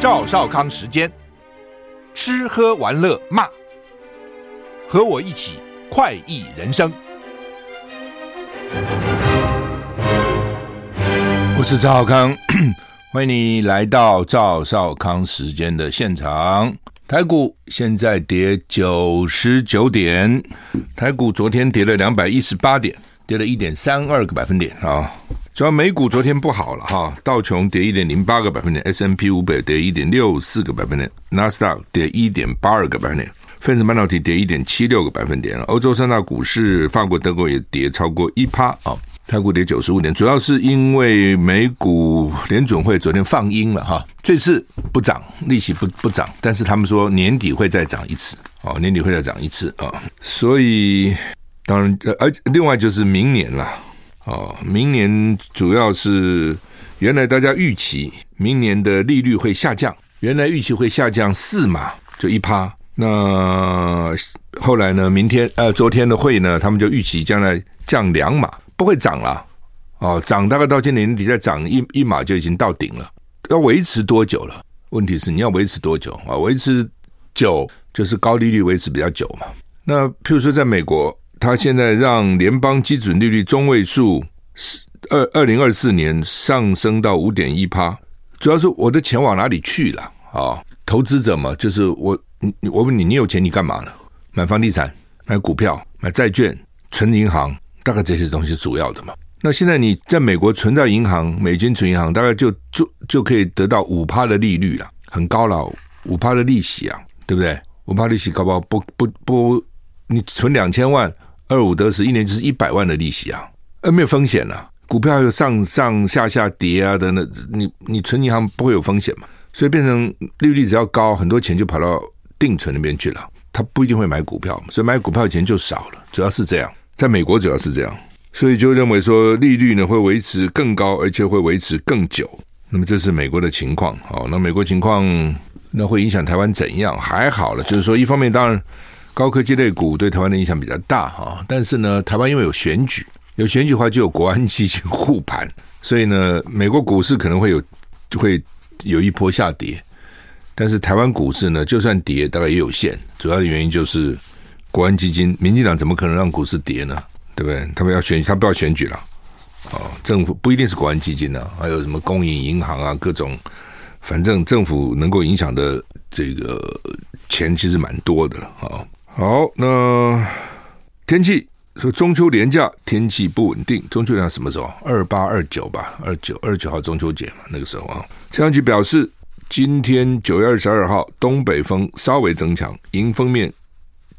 赵少康时间，吃喝玩乐骂，和我一起快意人生。我是赵少康，欢迎你来到赵少康时间的现场。台股现在跌九十九点，台股昨天跌了两百一十八点，跌了一点三二个百分点啊。主要美股昨天不好了哈，道琼跌一点零八个百分点，S&P 五百跌一点六四个百分点，纳斯达克跌一点八二个百分点，分子半导体跌一点七六个百分点。欧洲三大股市，法国、德国也跌超过一趴啊。台股跌九十五点，主要是因为美股联准会昨天放鹰了哈，这次不涨，利息不不涨，但是他们说年底会再涨一次哦，年底会再涨一次啊，所以当然而另外就是明年了。哦，明年主要是原来大家预期明年的利率会下降，原来预期会下降四码，就一趴。那后来呢？明天呃，昨天的会呢，他们就预期将来降两码，不会涨了。哦，涨大概到今年底再涨一一码就已经到顶了。要维持多久了？问题是你要维持多久啊？维持久就是高利率维持比较久嘛。那譬如说在美国。他现在让联邦基准利率中位数是二二零二四年上升到五点一趴，主要是我的钱往哪里去了啊？投资者嘛，就是我，我问你，你有钱你干嘛呢？买房地产、买股票、买债券、存银行，大概这些东西主要的嘛。那现在你在美国存在银行，美金存银行，大概就就就可以得到五趴的利率了，很高了，五趴的利息啊，对不对？五趴利息高不高？不不不，你存两千万。二五得十，一年就是一百万的利息啊，呃，没有风险啊，股票有上上下下跌啊等等，你你存银行不会有风险嘛？所以变成利率只要高，很多钱就跑到定存那边去了，他不一定会买股票，所以买股票的钱就少了，主要是这样，在美国主要是这样，所以就认为说利率呢会维持更高，而且会维持更久，那么这是美国的情况，好，那美国情况那会影响台湾怎样？还好了，就是说一方面当然。高科技类股对台湾的影响比较大哈，但是呢，台湾因为有选举，有选举的话就有国安基金护盘，所以呢，美国股市可能会有 会有一波下跌，但是台湾股市呢，就算跌，大概也有限。主要的原因就是国安基金，民进党怎么可能让股市跌呢？对不对？他们要选，他不要选举了，哦，政府不一定是国安基金呢，还有什么公营银行啊，各种，反正政府能够影响的这个钱其实蛮多的了啊。好，那天气说中秋连假天气不稳定。中秋连假什么时候？二八二九吧，二九二九号中秋节嘛，那个时候啊。气象局表示，今天九月二十二号东北风稍微增强，迎风面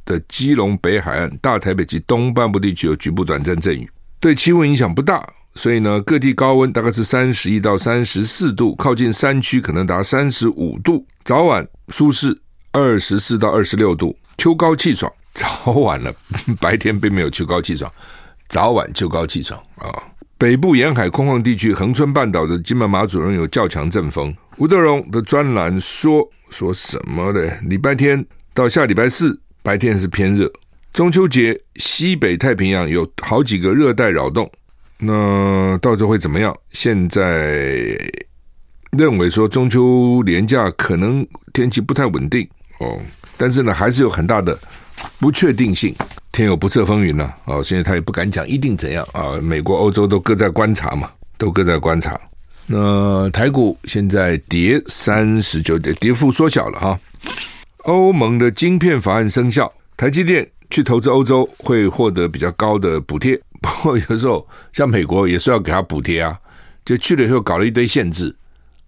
的基隆北海岸、大台北及东半部地区有局部短暂阵雨，对气温影响不大。所以呢，各地高温大概是三十一到三十四度，靠近山区可能达三十五度，早晚舒适二十四到二十六度。秋高气爽，早晚了，白天并没有秋高气爽，早晚秋高气爽啊、北部沿海空旷地区，恒春半岛的金门马祖仍有较强阵风。吴德荣的专栏说说什么的？礼拜天到下礼拜四白天是偏热。中秋节西北太平洋有好几个热带扰动，那到时候会怎么样？现在认为说中秋连假可能天气不太稳定哦。但是呢，还是有很大的不确定性，天有不测风云呢、啊。哦，现在他也不敢讲一定怎样啊。美国、欧洲都各在观察嘛，都各在观察。那台股现在跌三十九点，跌幅缩小了哈。欧盟的晶片法案生效，台积电去投资欧洲会获得比较高的补贴。不过有时候像美国也是要给他补贴啊，就去了以后搞了一堆限制。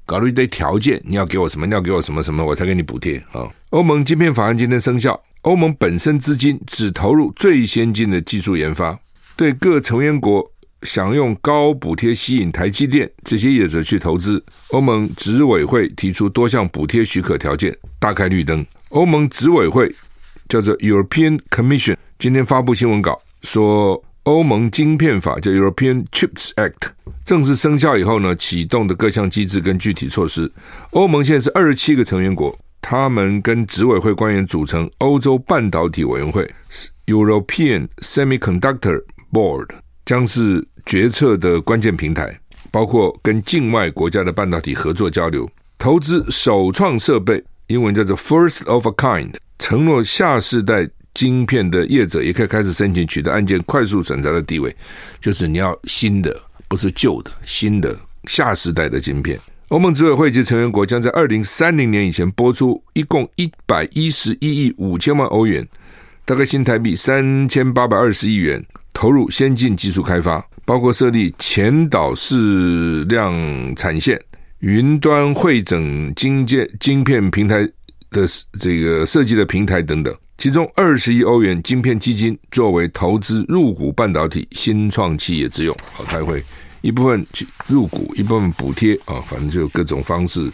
搞了一堆条件，你要给我什么？你要给我什么什么，我才给你补贴啊！欧盟晶片法案今天生效，欧盟本身资金只投入最先进的技术研发，对各成员国想用高补贴吸引台积电这些业者去投资，欧盟执委会提出多项补贴许可条件，大开绿灯。欧盟执委会叫做 European Commission，今天发布新闻稿说。欧盟晶片法叫 European Chips Act 正式生效以后呢，启动的各项机制跟具体措施。欧盟现在是二十七个成员国，他们跟执委会官员组成欧洲半导体委员会 European Semiconductor Board，将是决策的关键平台，包括跟境外国家的半导体合作交流，投资首创设备，英文叫做 “first of a kind”，承诺下世代晶片的业者也可以开始申请取得案件快速审查的地位，就是你要新的，不是旧的，新的下世代的晶片。欧盟执委会及成员国将在二零三零年以前拨出一共一百一十一亿五千万欧元，大概新台币三千八百二十亿元，投入先进技术开发。包括设立前导式量产线、云端会诊晶件、晶片平台的这个设计的平台等等，其中二十亿欧元晶片基金作为投资入股半导体新创企业之用。好，他会一部分去入股，一部分补贴啊，反正就各种方式。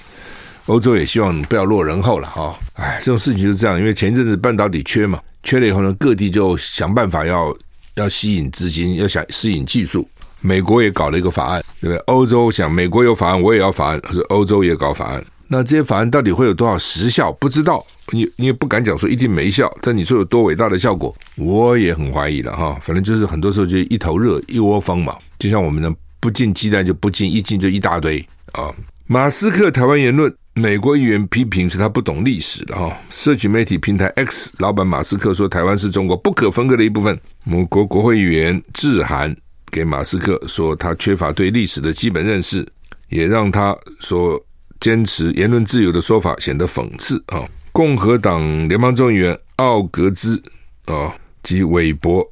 欧洲也希望不要落人后了哈。哎，这种事情就是这样，因为前一阵子半导体缺嘛，缺了以后呢，各地就想办法要。要吸引资金，要想吸引技术，美国也搞了一个法案，对不对？欧洲想，美国有法案，我也要法案，是欧洲也搞法案。那这些法案到底会有多少实效？不知道，你你也不敢讲说一定没效，但你说有多伟大的效果，我也很怀疑了哈。反正就是很多时候就一头热，一窝蜂嘛。就像我们呢，不进鸡蛋就不进，一进就一大堆啊。马斯克台湾言论。美国议员批评是他不懂历史的哈。社群媒体平台 X 老板马斯克说，台湾是中国不可分割的一部分。某国国会议员致函给马斯克说，他缺乏对历史的基本认识，也让他说坚持言论自由的说法显得讽刺啊。共和党联邦众议员奥格兹啊及韦伯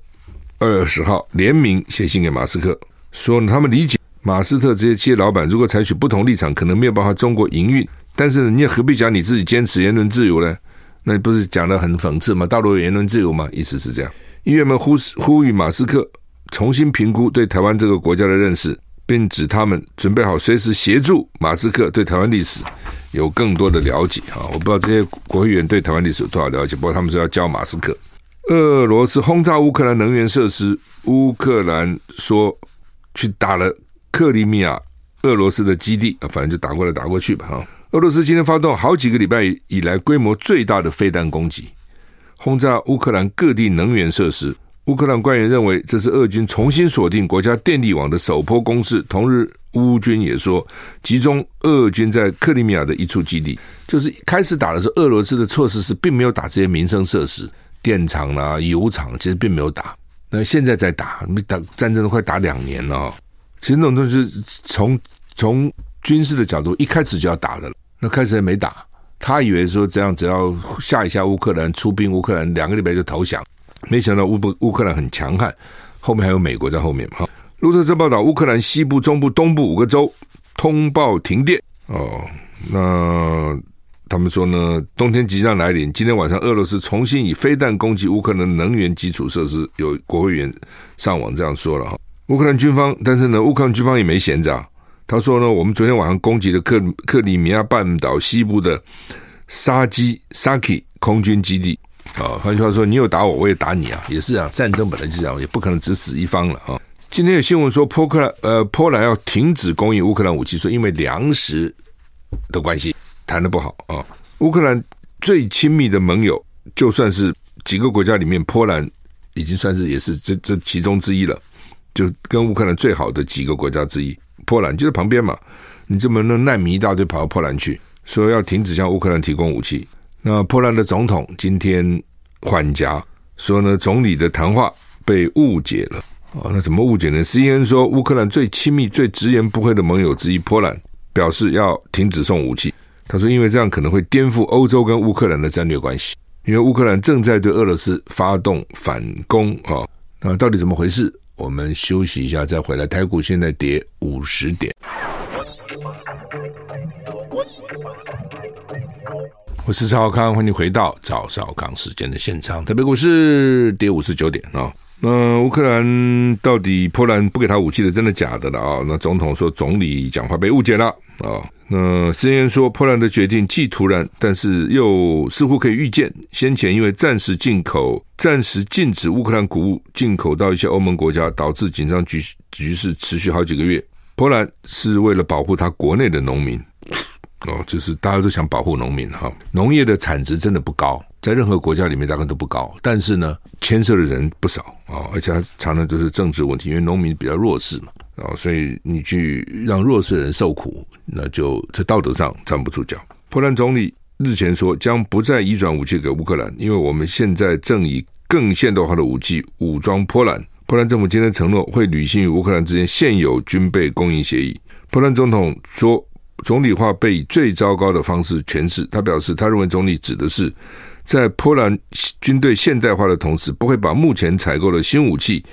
二十号联名写信给马斯克，说他们理解马斯克这些企业老板如果采取不同立场，可能没有办法中国营运。但是你也何必讲你自己坚持言论自由呢？那不是讲的很讽刺吗？大陆有言论自由吗？意思是这样。议员们呼呼吁马斯克重新评估对台湾这个国家的认识，并指他们准备好随时协助马斯克对台湾历史有更多的了解啊！我不知道这些国会议员对台湾历史有多少了解，不过他们说要教马斯克。俄罗斯轰炸乌克兰能源设施，乌克兰说去打了克里米亚俄罗斯的基地啊，反正就打过来打过去吧哈。俄罗斯今天发动好几个礼拜以来规模最大的飞弹攻击，轰炸乌克兰各地能源设施。乌克兰官员认为这是俄军重新锁定国家电力网的首波攻势。同日，乌军也说，集中俄军在克里米亚的一处基地。就是开始打的时候，俄罗斯的措施是并没有打这些民生设施，电厂啦、油厂，其实并没有打。那现在在打，你打战争都快打两年了。其实那种东西从从。军事的角度，一开始就要打的，那开始还没打，他以为说这样只要吓一下乌克兰，出兵乌克兰两个礼拜就投降，没想到乌不乌克兰很强悍，后面还有美国在后面哈。路透社报道，乌克兰西部、中部、东部五个州通报停电哦。那他们说呢，冬天即将来临，今天晚上俄罗斯重新以飞弹攻击乌克兰能源基础设施，有国会员上网这样说了哈。乌克兰军方，但是呢，乌克兰军方也没闲着。他说呢，我们昨天晚上攻击了克克里米亚半岛西部的沙基沙基空军基地啊。换句话说，你有打我，我也打你啊，也是啊。战争本来就这样，也不可能只死一方了啊。今天有新闻说，波克兰呃波兰要停止供应乌克兰武器，说因为粮食的关系谈的不好啊。乌克兰最亲密的盟友，就算是几个国家里面，波兰已经算是也是这这其中之一了，就跟乌克兰最好的几个国家之一。波兰就在旁边嘛，你这么那难民一大堆跑到波兰去，说要停止向乌克兰提供武器。那波兰的总统今天缓颊说呢，总理的谈话被误解了。哦，那怎么误解呢？CNN 说，乌克兰最亲密、最直言不讳的盟友之一波兰表示要停止送武器。他说，因为这样可能会颠覆欧洲跟乌克兰的战略关系，因为乌克兰正在对俄罗斯发动反攻啊。那到底怎么回事？我们休息一下，再回来。台股现在跌五十点。我是赵少康，欢迎回到赵少康时间的现场。台北股市跌五十九点啊。那乌克兰到底波兰不给他武器的，真的假的了啊？那总统说总理讲话被误解了啊。那 CNN 说波兰的决定既突然，但是又似乎可以预见。先前因为暂时进口、暂时禁止乌克兰谷物进口到一些欧盟国家，导致紧张局局势持续好几个月。波兰是为了保护他国内的农民。哦，就是大家都想保护农民哈，农业的产值真的不高，在任何国家里面大概都不高，但是呢，牵涉的人不少啊，而且他常常都是政治问题，因为农民比较弱势嘛。啊，所以你去让弱势人受苦，那就在道德上站不住脚。波兰总理日前说，将不再移转武器给乌克兰，因为我们现在正以更现代化的武器武装波兰。波兰政府今天承诺会履行与乌克兰之间现有军备供应协议。波兰总统说，总理话被以最糟糕的方式诠释。他表示，他认为总理指的是在波兰军队现代化的同时，不会把目前采购的新武器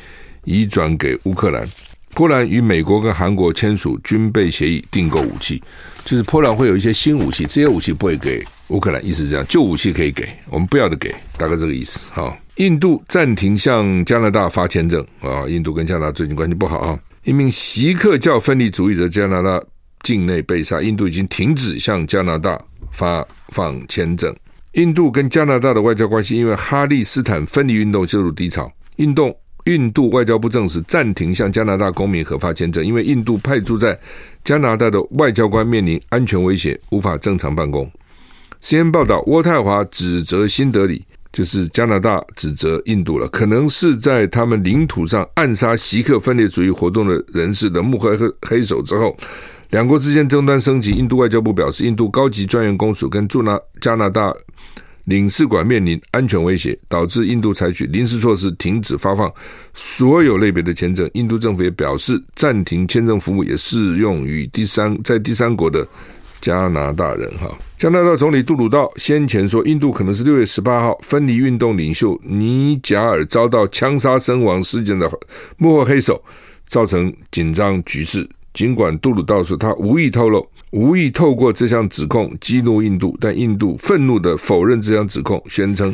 移转给乌克兰。波兰与美国跟韩国签署军备协议，订购武器，就是波兰会有一些新武器，这些武器不会给乌克兰，意思是这样，旧武器可以给，我们不要的给，大概这个意思。好，印度暂停向加拿大发签证啊，印度跟加拿大最近关系不好啊，一名锡克教分离主义者加拿大境内被杀，印度已经停止向加拿大发放签证。印度跟加拿大的外交关系因为哈利斯坦分离运动陷入低潮，运动。印度外交部证实暂停向加拿大公民核发签证，因为印度派驻在加拿大的外交官面临安全威胁，无法正常办公。cn 报道，渥太华指责新德里，就是加拿大指责印度了，可能是在他们领土上暗杀锡克分裂主义活动的人士的幕后黑手之后，两国之间争端升级。印度外交部表示，印度高级专员公署跟驻拿加拿大。领事馆面临安全威胁，导致印度采取临时措施，停止发放所有类别的签证。印度政府也表示，暂停签证服务也适用于第三在第三国的加拿大人。哈，加拿大总理杜鲁道先前说，印度可能是六月十八号分离运动领袖尼贾尔遭到枪杀身亡事件的幕后黑手，造成紧张局势。尽管杜鲁道说他无意透露、无意透过这项指控激怒印度，但印度愤怒的否认这项指控，宣称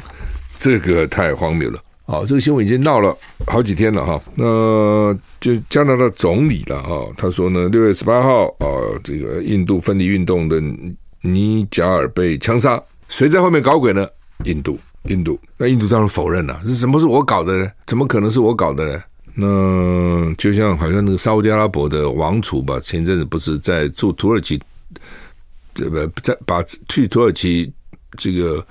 这个太荒谬了。好，这个新闻已经闹了好几天了哈。那就加拿大总理了哈，他说呢，六月十八号啊，这个印度分离运动的尼贾尔被枪杀，谁在后面搞鬼呢？印度，印度。那印度当然否认了，是什么是我搞的呢？怎么可能是我搞的呢？那就像好像那个沙乌地阿拉伯的王储吧，前阵子不是在驻土耳其，这个在把去土耳其这个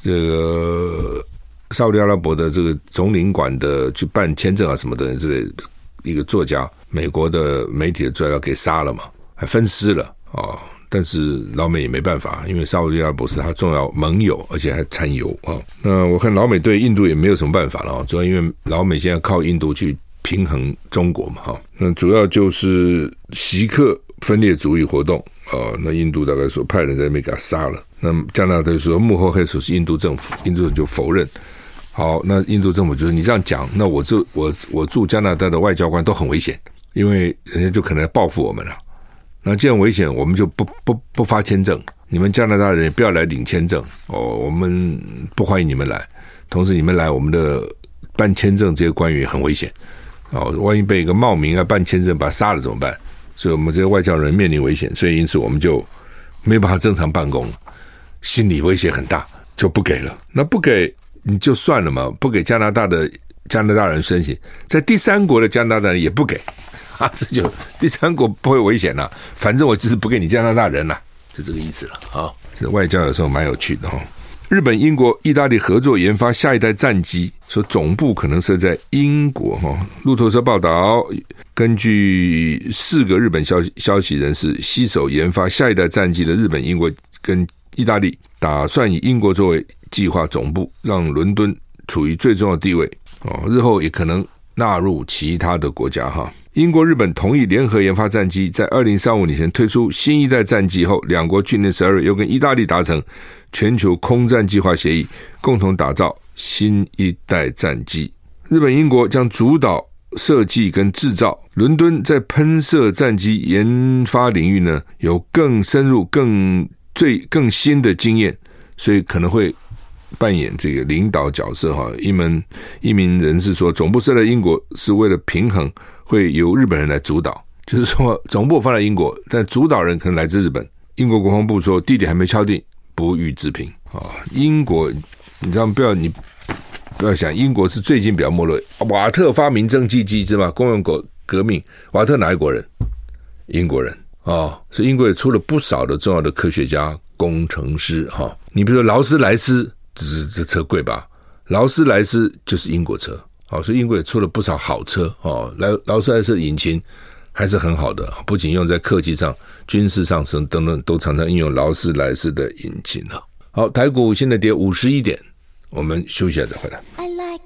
这个沙乌地阿拉伯的这个总领馆的去办签证啊什么的之类，一个作家，美国的媒体的作家给杀了嘛，还分尸了啊。哦但是老美也没办法，因为沙乌地阿拉伯是他重要盟友，而且还产油啊。那我看老美对印度也没有什么办法了，主要因为老美现在靠印度去平衡中国嘛。哈，那主要就是锡克分裂主义活动啊。那印度大概说派人在那边给他杀了。那加拿大说幕后黑手是印度政府，印度就否认。好，那印度政府就是你这样讲，那我这我我驻加拿大的外交官都很危险，因为人家就可能要报复我们了。那既然危险，我们就不不不发签证。你们加拿大人也不要来领签证哦，我们不欢迎你们来。同时，你们来，我们的办签证这些官员很危险哦，万一被一个冒名啊办签证把他杀了怎么办？所以我们这些外交人面临危险，所以因此我们就没办法正常办公，心理威胁很大，就不给了。那不给你就算了嘛，不给加拿大的加拿大人申请，在第三国的加拿大人也不给。啊，这就第三国不会危险了，反正我就是不给你加拿大人了，就这个意思了啊。这外交有时候蛮有趣的哈。日本、英国、意大利合作研发下一代战机，说总部可能设在英国哈。路透社报道，根据四个日本消息消息人士，携手研发下一代战机的日本、英国跟意大利，打算以英国作为计划总部，让伦敦处于最重要的地位哦。日后也可能纳入其他的国家哈。英国、日本同意联合研发战机，在二零三五年前推出新一代战机后，两国去年十二月又跟意大利达成全球空战计划协议，共同打造新一代战机。日本、英国将主导设计跟制造。伦敦在喷射战机研发领域呢，有更深入、更最更新的经验，所以可能会扮演这个领导角色。哈，一门一名人士说，总部设在英国是为了平衡。会由日本人来主导，就是说 总部放在英国，但主导人可能来自日本。英国国防部说地点还没敲定，不予置评啊。英国，你知道不要你不要想，英国是最近比较没落。瓦特发明蒸汽机，知道吗？工业国革命，瓦特哪一国人？英国人啊，所以英国也出了不少的重要的科学家、工程师哈。你比如说劳斯莱斯，这是这车贵吧？劳斯莱斯就是英国车。哦，所以英国也出了不少好车哦，劳劳斯莱斯的引擎还是很好的，不仅用在科技上、军事上等等，都常常应用劳斯莱斯的引擎了。好，台股现在跌五十一点，我们休息一下再回来。I like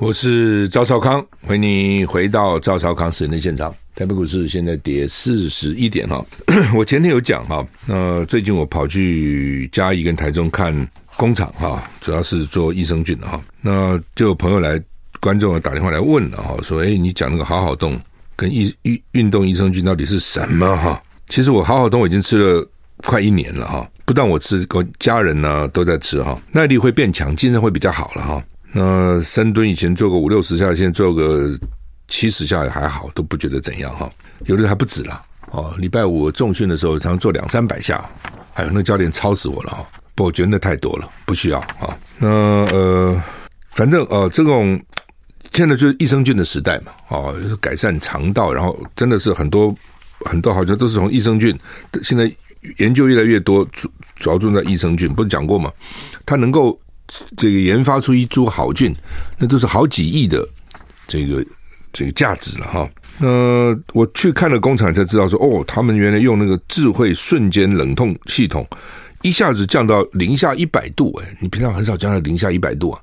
我是赵少康，欢迎你回到赵少康时间的现场。台北股市现在跌四十一点哈，我前天有讲哈，那最近我跑去嘉义跟台中看工厂哈，主要是做益生菌的哈，那就有朋友来，观众打电话来问了哈，说哎，你讲那个好好动跟益运运动益生菌到底是什么哈？其实我好好动我已经吃了快一年了哈，不但我吃，我家人呢都在吃哈，耐力会变强，精神会比较好了哈。那深蹲以前做个五六十下，现在做个七十下也还好，都不觉得怎样哈。有的还不止了哦。礼拜五重训的时候，常做两三百下，还有那教练操死我了哈。不，我觉得那太多了，不需要啊。那呃，反正呃，这种现在就是益生菌的时代嘛，哦，改善肠道，然后真的是很多很多，好像都是从益生菌。现在研究越来越多，主主要重在益生菌，不是讲过吗？它能够。这个研发出一株好菌，那都是好几亿的这个这个价值了哈。那我去看了工厂才知道说，哦，他们原来用那个智慧瞬间冷冻系统，一下子降到零下一百度哎，你平常很少降到零下一百度啊。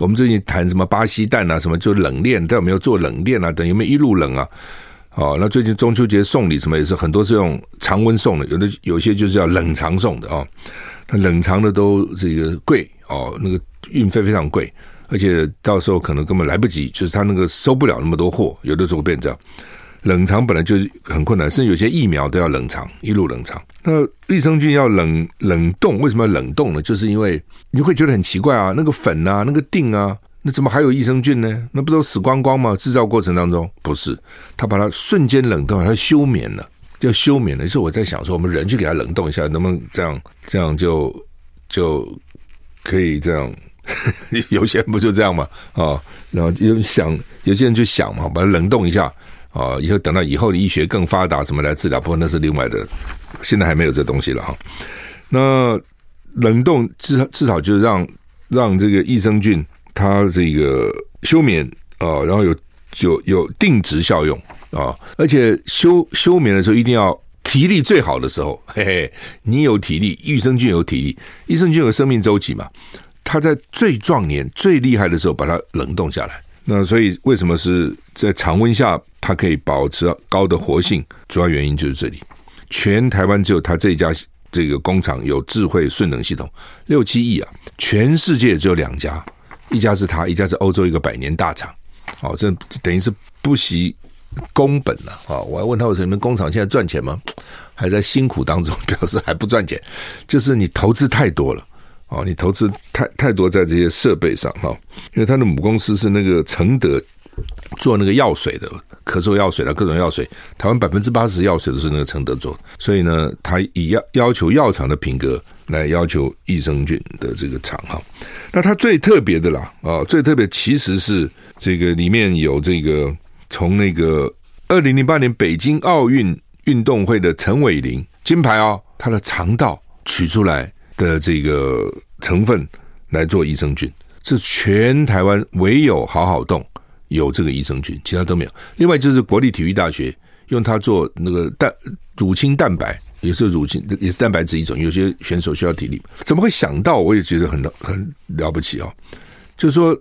我们最近谈什么巴西蛋啊，什么就冷链，但有没有做冷链啊？等有没有一路冷啊？哦，那最近中秋节送礼什么也是很多是用常温送的，有的有些就是要冷藏送的啊。那冷藏的都这个贵哦，那个运费非常贵，而且到时候可能根本来不及，就是他那个收不了那么多货，有的时候变这样。冷藏本来就很困难，甚至有些疫苗都要冷藏，一路冷藏。那益生菌要冷冷冻，为什么要冷冻呢？就是因为你会觉得很奇怪啊，那个粉啊，那个锭啊，那怎么还有益生菌呢？那不都死光光吗？制造过程当中不是，他把它瞬间冷冻，它休眠了。要休眠的，就是我在想说，我们人去给它冷冻一下，能不能这样？这样就就可以这样？有些人不就这样嘛？啊，然后有想，有些人就想嘛，把它冷冻一下啊，以后等到以后的医学更发达，什么来治疗？不过那是另外的，现在还没有这东西了哈。那冷冻至少至少就让让这个益生菌它这个休眠啊，然后有有有定植效用。啊！而且休休眠的时候一定要体力最好的时候，嘿嘿，你有体力，益生菌有体力，益生菌有生命周期嘛？它在最壮年、最厉害的时候把它冷冻下来。那所以为什么是在常温下它可以保持高的活性？主要原因就是这里，全台湾只有它这一家这个工厂有智慧瞬冷系统，六七亿啊！全世界只有两家，一家是它，一家是欧洲一个百年大厂。哦，这等于是不惜。工本了啊！我还问他，为什么工厂现在赚钱吗？还在辛苦当中，表示还不赚钱，就是你投资太多了哦，你投资太太多在这些设备上哈。因为他的母公司是那个承德做那个药水的，咳嗽药水的各种药水，台湾百分之八十药水都是那个承德做，所以呢，他以要要求药厂的品格来要求益生菌的这个厂哈。那它最特别的啦啊，最特别其实是这个里面有这个。从那个二零零八年北京奥运运动会的陈伟霖金牌哦，他的肠道取出来的这个成分来做益生菌，是全台湾唯有好好动有这个益生菌，其他都没有。另外就是国立体育大学用它做那个蛋乳清蛋白，也是乳清也是蛋白质一种，有些选手需要体力，怎么会想到？我也觉得很很了不起哦，就是说。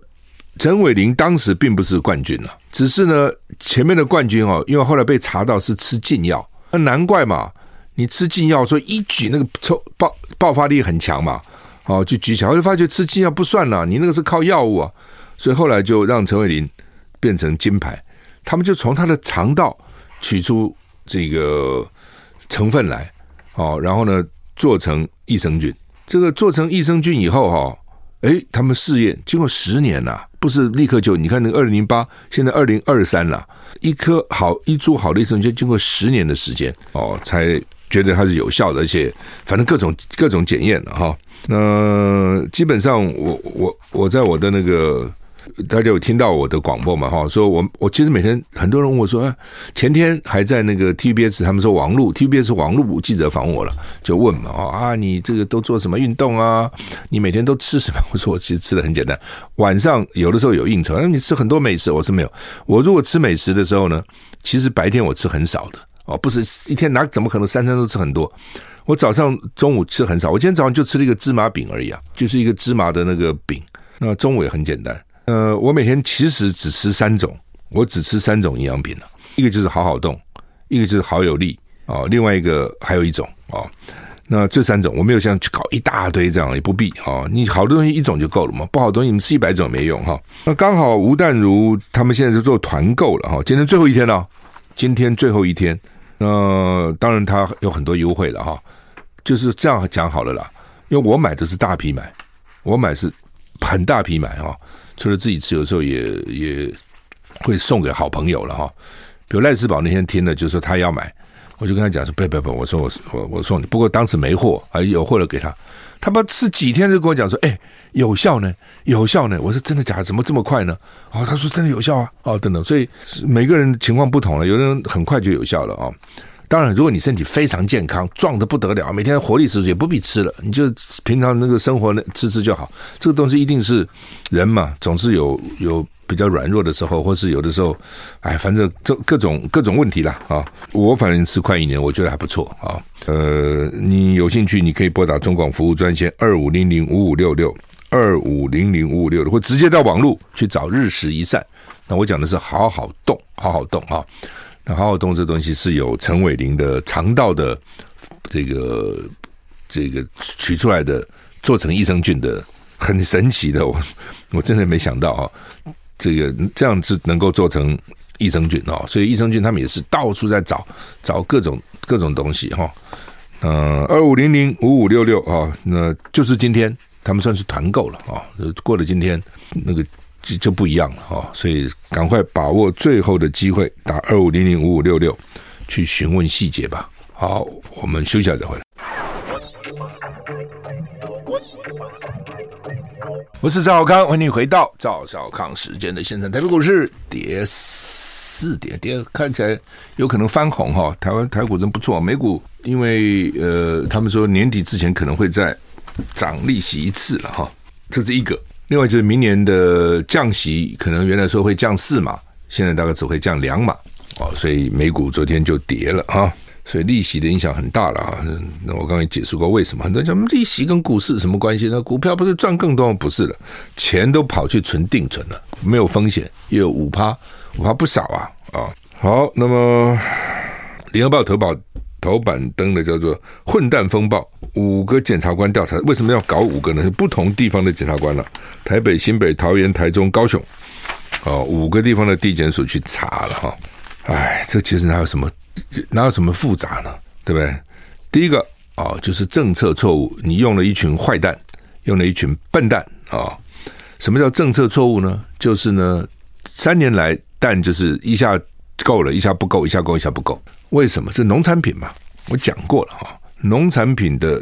陈伟霖当时并不是冠军了，只是呢，前面的冠军哦，因为后来被查到是吃禁药，那难怪嘛，你吃禁药，所以一举那个抽爆爆发力很强嘛，哦，就举起来，我就发觉吃禁药不算了，你那个是靠药物啊，所以后来就让陈伟霖变成金牌，他们就从他的肠道取出这个成分来，哦，然后呢做成益生菌，这个做成益生菌以后哈。哎，他们试验经过十年呐、不是立刻就你看那个二零零八，现在二零二三了，一颗好一株好的益生菌，经过十年的时间哦，才觉得它是有效的，而且反正各种各种检验的哈。那基本上我我我在我的那个大家有听到我的广播嘛？哈，说我我其实每天很多人问我说，啊、前天还在那个 TBS，他们说王璐 TBS 王璐记者访我了，就问嘛，啊，你这个都做什么运动啊？你每天都吃什么？我说我其实吃的很简单，晚上有的时候有应酬，那你吃很多美食，我说没有。我如果吃美食的时候呢，其实白天我吃很少的哦，不是一天哪怎么可能三餐都吃很多？我早上中午吃很少，我今天早上就吃了一个芝麻饼而已啊，就是一个芝麻的那个饼。那中午也很简单。呃，我每天其实只吃三种，我只吃三种营养品了，一个就是好好动，一个就是好有力啊，另外一个还有一种啊。那这三种我没有像去搞一大堆这样，也不必啊。你好多东西一种就够了嘛，不好东西你们吃一百种没用哈。那刚好吴淡如他们现在就做团购了哈，今天最后一天了，今天最后一天。那当然他有很多优惠了哈，就是这样讲好了啦，因为我买的是大批买，我买是。很大批买哈，除了自己吃，有时候也也会送给好朋友了哈。比如赖世宝那天听了，就说他要买，我就跟他讲说：“不不不，我说我我我送你。”不过当时没货，还有货了给他。他妈吃几天就跟我讲说：“哎，有效呢，有效呢。”我说：“真的假的？怎么这么快呢？”哦，他说：“真的有效啊！”哦，等等，所以每个人情况不同了，有的人很快就有效了啊。当然，如果你身体非常健康，壮得不得了，每天活力十足，也不必吃了，你就平常那个生活吃吃就好。这个东西一定是人嘛，总是有有比较软弱的时候，或是有的时候，哎，反正这各种各种问题啦啊。我反正吃快一年，我觉得还不错啊。呃，你有兴趣，你可以拨打中广服务专线二五零零五五六六二五零零五五六六，或直接到网络去找日食一善。那我讲的是好好动，好好动啊。那好好东这东西是有陈伟林的肠道的这个这个取出来的，做成益生菌的，很神奇的，我我真的没想到啊，这个这样子能够做成益生菌哦，所以益生菌他们也是到处在找找各种各种东西哈，嗯，二五零零五五六六啊，那就是今天他们算是团购了啊，过了今天那个。就就不一样了哈，所以赶快把握最后的机会，打二五零零五五六六去询问细节吧。好，我们休息一下再回来。我是赵小康，欢迎你回到赵小康时间的现场。台北股市跌四点，跌看起来有可能翻红哈。台湾台股真不错，美股因为呃，他们说年底之前可能会再涨利息一次了哈，这是一个。另外就是明年的降息，可能原来说会降四码，现在大概只会降两码哦，所以美股昨天就跌了啊，所以利息的影响很大了啊。那我刚才解释过为什么，很多人讲利息跟股市什么关系？那股票不是赚更多？不是的，钱都跑去存定存了，没有风险，又有五趴，五趴不少啊啊。好，那么联合报头版。头版登的叫做“混蛋风暴”，五个检察官调查，为什么要搞五个呢？是不同地方的检察官了、台北、新北、桃园、台中、高雄，哦，五个地方的地检署去查了哈。哎，这其实哪有什么，哪有什么复杂呢？对不对？第一个哦，就是政策错误，你用了一群坏蛋，用了一群笨蛋啊、哦。什么叫政策错误呢？就是呢，三年来蛋就是一下够了，一下不够，一下够，一下不够。为什么是农产品嘛？我讲过了哈，农产品的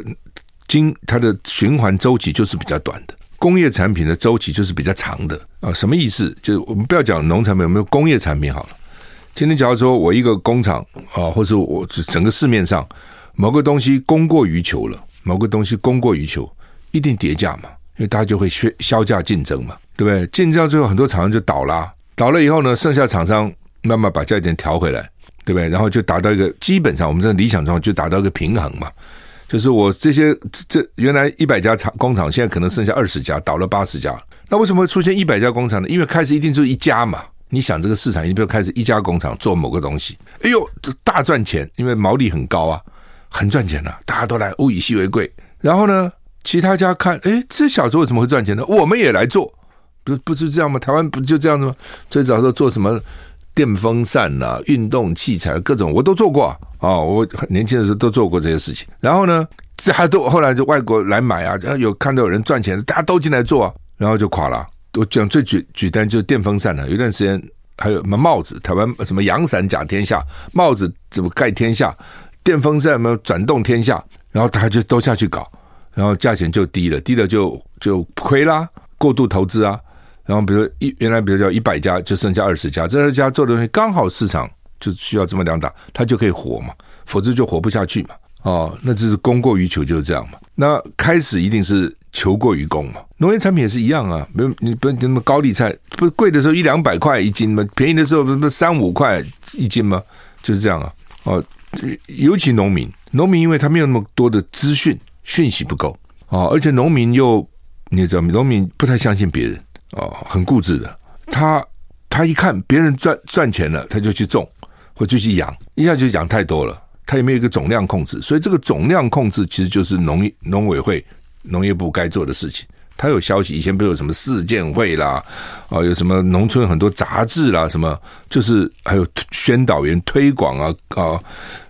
经它的循环周期就是比较短的，工业产品的周期就是比较长的啊。什么意思？就是我们不要讲农产品，有没有工业产品好了。今天假如说我一个工厂啊，或者我整个市面上某个东西供过于求了，某个东西供过于求，一定跌价嘛，因为大家就会削削价竞争嘛，对不对？竞争到最后，很多厂商就倒了，倒了以后呢，剩下厂商慢慢把价钱调回来。对不对？然后就达到一个基本上，我们这理想状况就达到一个平衡嘛。就是我这些这原来一百家厂工厂，现在可能剩下二十家，倒了八十家。那为什么会出现一百家工厂呢？因为开始一定就是一家嘛。你想这个市场，你比如开始一家工厂做某个东西，哎呦，大赚钱，因为毛利很高啊，很赚钱啊，大家都来物以稀为贵。然后呢，其他家看，哎，这小子为什么会赚钱呢？我们也来做，不不是这样吗？台湾不就这样子吗？最早时候做什么？电风扇呐、啊，运动器材各种我都做过啊、我年轻的时候都做过这些事情。然后呢，这还都后来就外国来买啊，然后有看到有人赚钱，大家都进来做啊，然后就垮了。我讲最举举单就是电风扇了、啊，有段时间还有什么帽子，台湾什么阳伞甲天下，帽子怎么盖天下，电风扇什么转动天下，然后大家就都下去搞，然后价钱就低了，低了就就亏啦，过度投资啊。然后比如一原来比如叫一百家，就剩下二十家，这二十家做的东西刚好市场就需要这么两大，它就可以活嘛，否则就活不下去嘛。哦，那这是供过于求就是这样嘛。那开始一定是求过于供嘛。农业产品也是一样啊，没有你不那么高丽菜，不贵的时候一两百块一斤吗？便宜的时候不是三五块一斤吗？就是这样啊。哦，尤其农民，农民因为他没有那么多的资讯，讯息不够哦，而且农民又你也知道，农民不太相信别人哦，很固执的。他他一看别人赚赚钱了，他就去种或就去养，一下就养太多了。他也没有一个总量控制，所以这个总量控制其实就是农业农委会农业部该做的事情。他有消息，以前不有什么市建会啦，啊，有什么农村很多杂志啦，什么就是还有宣导员推广啊啊，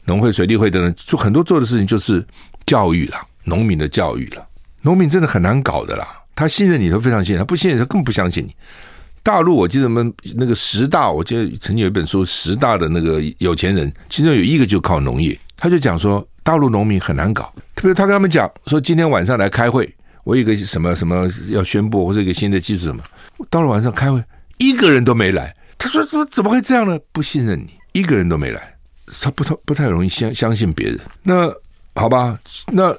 农会、水利会等等，做很多做的事情就是教育啦，农民的教育啦。农民真的很难搞的啦，他信任你他非常信任，他不信任他更不相信你。大陆，我记得我们那个十大，我记得曾经有一本书，十大的那个有钱人，其中有一个就靠农业。他就讲说，大陆农民很难搞。特别他跟他们讲说，今天晚上来开会，我有个什么什么要宣布，或者一个新的技术什么。到了晚上开会，一个人都没来。他说说怎么会这样呢？不信任你，一个人都没来，他不太不太容易相相信别人。那好吧，那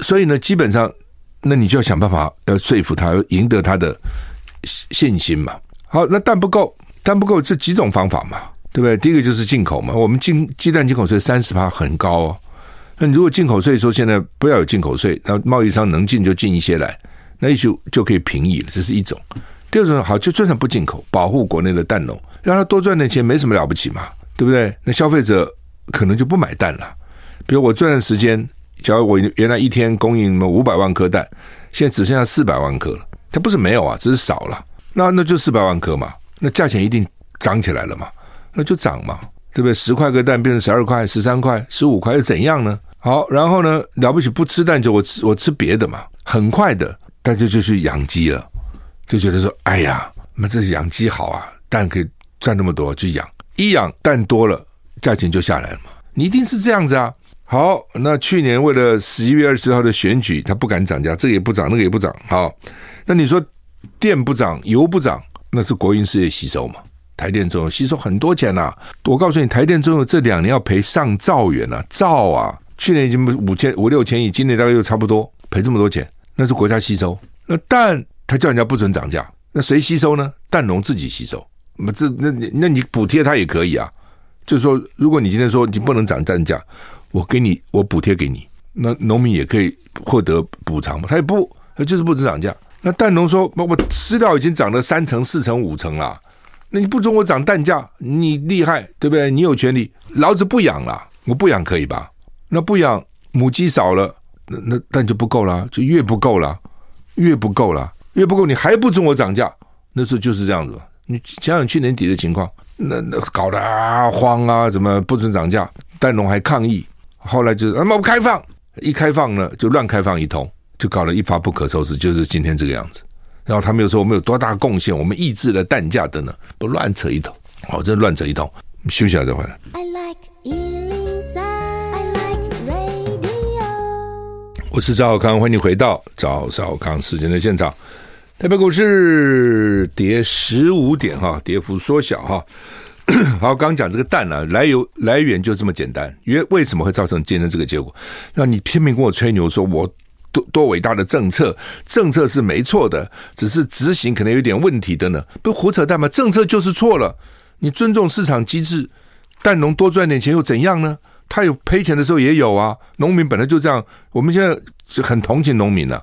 所以呢，基本上，那你就要想办法要说服他，赢得他的。信心嘛，好，那蛋不够，蛋不够，这几种方法嘛，对不对？第一个就是进口嘛，我们进鸡蛋进口税三十趴很高哦。那你如果进口税说现在不要有进口税，那贸易商能进就进一些来，那也许就可以平移了，这是一种。第二种好，就就算不进口，保护国内的蛋农，让他多赚点钱，没什么了不起嘛，对不对？那消费者可能就不买蛋了。比如我这段时间，假如我原来一天供应五百万颗蛋，现在只剩下四百万颗了。它不是没有啊，只是少了。那那就四百万颗嘛，那价钱一定涨起来了嘛，那就涨嘛，对不对？十块个蛋变成十二块、十三块、十五块，又怎样呢？好，然后呢，了不起不吃蛋就我吃我吃别的嘛。很快的，大家就去养鸡了，就觉得说，哎呀，那这是养鸡好啊，蛋可以赚那么多，去养。一养蛋多了，价钱就下来了嘛。你一定是这样子啊。好，那去年为了十一月二十号的选举，他不敢涨价，这个也不涨，那个也不涨。好，那你说电不涨，油不涨，那是国营事业吸收嘛？台电中油吸收很多钱呐、我告诉你，台电中油这两年要赔上兆元啊，兆啊！去年已经五千五六千亿，今年大概又差不多赔这么多钱，那是国家吸收。那蛋他叫人家不准涨价，那谁吸收呢？蛋农自己吸收。那这那你那你补贴他也可以啊，就是说，如果你今天说你不能涨蛋价。我给你，我补贴给你，那农民也可以获得补偿嘛？他也不，他就是不准涨价。那蛋农说，我饲料已经涨了三成、四成、五成了，那你不准我涨蛋价，你厉害对不对？你有权利，老子不养了，我不养可以吧？那不养，母鸡少了，那那蛋就不够了，就越不够了，越不够了，越不够，你还不准我涨价，那时候就是这样子。你想想去年底的情况，那那搞得啊慌啊，怎么不准涨价？蛋农还抗议。后来就是那么开放，一开放呢就乱开放一通，就搞得一发不可收拾，就是今天这个样子。然后他们又说我们有多大贡献，我们抑制了蛋价等等，不乱扯一通，哦，这乱扯一通。休息一下再回来。I like 103, I like radio。我是赵少康，欢迎你回到赵少康时间的现场。台北股市跌十五点哈，跌幅缩小哈。好，刚讲这个蛋呢、来由来源就这么简单。因为为什么会造成今天这个结果？让你拼命跟我吹牛，说我多多伟大的政策，政策是没错的，只是执行可能有点问题的呢？不胡扯淡吗？政策就是错了。你尊重市场机制，蛋农多赚点钱又怎样呢？他有赔钱的时候也有啊。农民本来就这样，我们现在是很同情农民了、啊，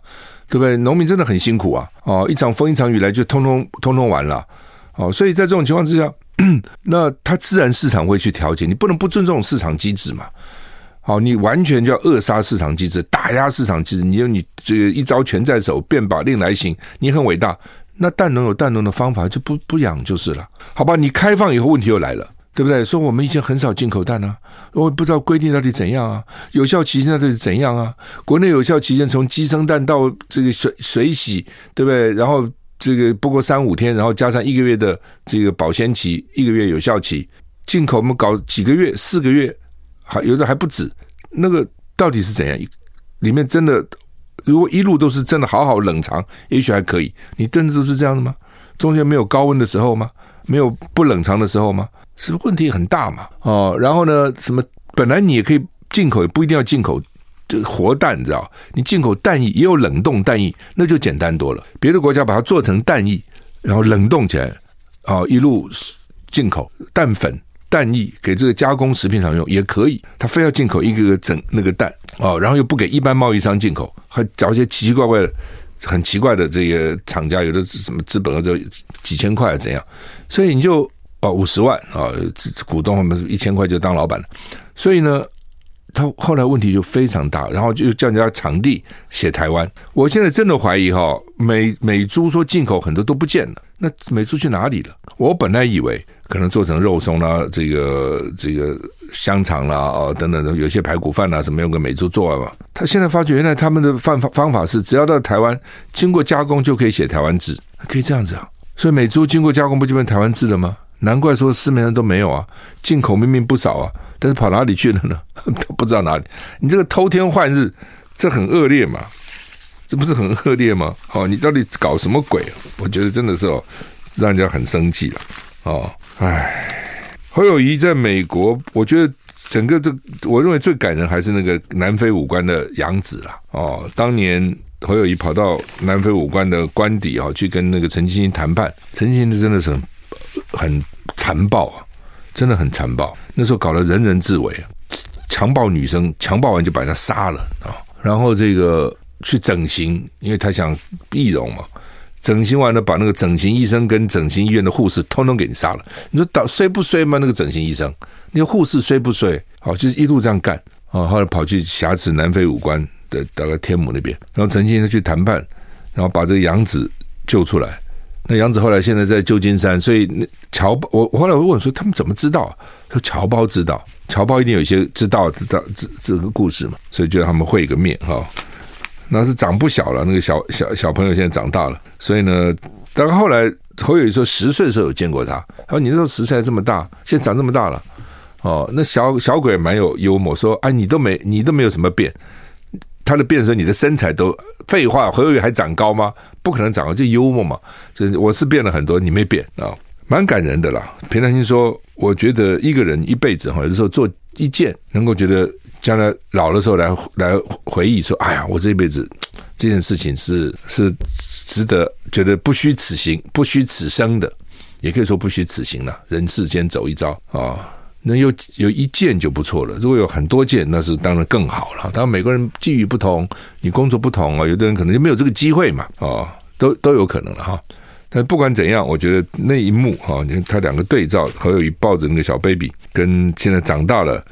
对不对？农民真的很辛苦啊。哦，一场风一场雨来就通通通通完了。哦，所以在这种情况之下。那它自然市场会去调节，你不能不尊重市场机制嘛？好，你完全就要扼杀市场机制，打压市场机制，你有你这一招权在手，变把令来行，你很伟大。那蛋农有蛋农的方法，就不不养就是了，好吧？你开放以后问题又来了，对不对？说我们以前很少进口蛋啊，我也不知道规定到底怎样啊，有效期限到底怎样啊？国内有效期限从鸡生蛋到这个水水洗，对不对？然后。这个不过三五天，然后加上一个月的这个保鲜期，一个月有效期，进口我们搞几个月、四个月，还有的还不止。那个到底是怎样？里面真的如果一路都是真的好好冷藏，也许还可以。你真的都是这样的吗？中间没有高温的时候吗？没有不冷藏的时候吗？是问题很大嘛？哦，然后呢，什么本来你也可以进口，也不一定要进口活蛋，你知道？你进口蛋液也有冷冻蛋液，那就简单多了。别的国家把它做成蛋液，然后冷冻起来，哦，一路进口蛋粉。蛋液给这个加工食品厂用也可以，他非要进口一个个整那个蛋哦，然后又不给一般贸易商进口，还找一些奇奇怪怪的、很奇怪的这些厂家，有的什么资本额就几千块怎样，所以你就哦五十万啊，股东他们是一千块就当老板了，所以呢，他后来问题就非常大，然后就叫人家场地写台湾，我现在真的怀疑哈，美美猪说进口很多都不见了，那美猪去哪里了？我本来以为。可能做成肉松啦，这个这个香肠啦，哦等等的，有些排骨饭啊什么用个美猪做嘛。他现在发觉，原来他们的方方法是，只要到台湾经过加工就可以写台湾字，可以这样子啊。所以美猪经过加工不就变台湾字了吗？难怪说市面上都没有啊，进口明明不少啊，但是跑哪里去了呢？都不知道哪里。你这个偷天换日，这很恶劣嘛？这不是很恶劣吗？哦，你到底搞什么鬼？我觉得真的是哦，让人家很生气了。哦，唉，侯友谊在美国，我觉得整个这，我认为最感人还是那个南非武官的养子啦。哦，当年侯友谊跑到南非武官的官邸啊，去跟那个陈清谈判，陈清真的是很残暴啊，真的很残暴。那时候搞得人人自危，强暴女生，强暴完就把她杀了啊，然后这个去整形，因为他想易容嘛。整形完了，把那个整形医生跟整形医院的护士通通给你杀了。你说倒衰不衰吗？那个整形医生，那个护士衰不衰？好，就是一路这样干啊。后来跑去挟持南非武官的大概天母那边，然后陈清他去谈判，然后把这个养子救出来。那杨子后来现在在旧金山，所以侨，我我后来我问说他们怎么知道？说侨胞知道，侨胞一定有一些知道知道这这个故事嘛，所以就让他们会一个面哈。那是长不小了，那个小小小朋友现在长大了，所以呢，但后来侯友宜说十岁的时候有见过他，他说你那时候十岁还这么大，现在长这么大了，哦，那小小鬼蛮有幽默，说啊，你都没你都没有什么变，他的变时候你的身材都废话，侯友宜还长高吗？不可能长高，就幽默嘛，这我是变了很多，你没变啊，蛮感人的啦。平常心说，我觉得一个人一辈子哈，有的时候做一件能够觉得。将来老的时候来来回忆说：“哎呀，我这一辈子这件事情是是值得觉得不虚此行，不虚此生的，也可以说不虚此行了。人世间走一遭啊、能有有一件就不错了。如果有很多件，那是当然更好了。当然每个人际遇不同，你工作不同啊，有的人可能就没有这个机会嘛，啊、都都有可能了哈。但不管怎样，我觉得那一幕哈，你看他两个对照，侯友谊抱着那个小 baby，跟现在长大了。”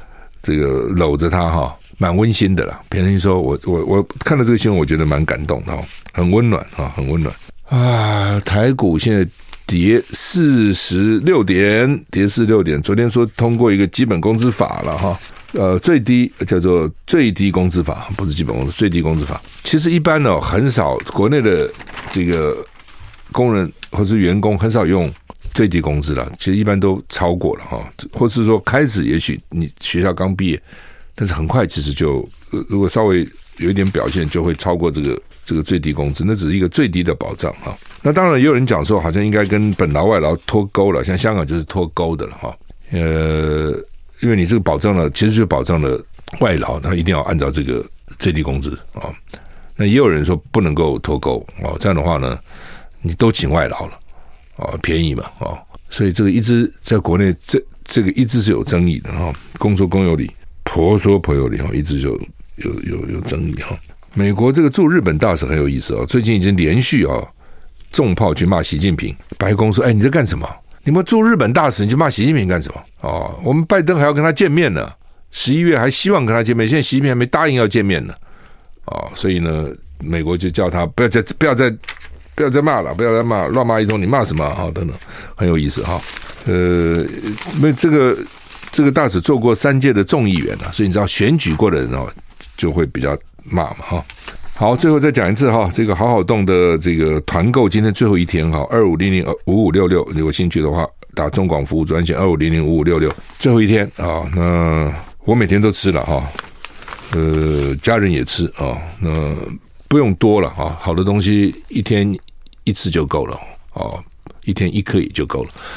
这个搂着他哈，蛮温馨的啦。别人说我我我看到这个新闻，我觉得蛮感动的哈，很温暖啊，很温暖啊。台股现在跌四十六点，跌四十六点。昨天说通过一个基本工资法了哈，呃，最低叫做最低工资法，不是基本工资，最低工资法。其实一般呢，很少国内的这个工人或是员工很少用。最低工资了，其实一般都超过了哈，或是说开始也许你学校刚毕业，但是很快其实就如果稍微有一点表现，就会超过这个这个最低工资，那只是一个最低的保障哈。那当然也有人讲说，好像应该跟本劳外劳脱钩了，像香港就是脱钩的了哈。呃，因为你这个保障了，其实就保障了外劳，他一定要按照这个最低工资啊。那也有人说不能够脱钩哦，这样的话呢，你都请外劳了。哦，便宜嘛，哦，所以这个一直在国内，这这个一直是有争议的哈。公说公有理，婆说婆有理哈，一直就有有有争议哈。美国这个驻日本大使很有意思哦，最近已经连续哦重炮去骂习近平。白宫说：“哎，你在干什么？你们驻日本大使你去骂习近平干什么？哦，我们拜登还要跟他见面呢，十一月还希望跟他见面，现在习近平还没答应要见面呢。哦，所以呢，美国就叫他不要再不要再。”不要再骂了，不要再骂，乱骂一通，你骂什么啊？等等，很有意思哈。呃，那这个这个大使做过三届的众议员了，所以你知道选举过的人哦，就会比较骂嘛哈。好，最后再讲一次哈，这个好好动的这个团购今天最后一天哈，二五零零五五六六，有兴趣的话打中广服务专线二五零零五五六六，最后一天啊。那我每天都吃了哈，呃，家人也吃啊，那不用多了哈，好的东西一天。一次就够了哦，一天一颗也就够了。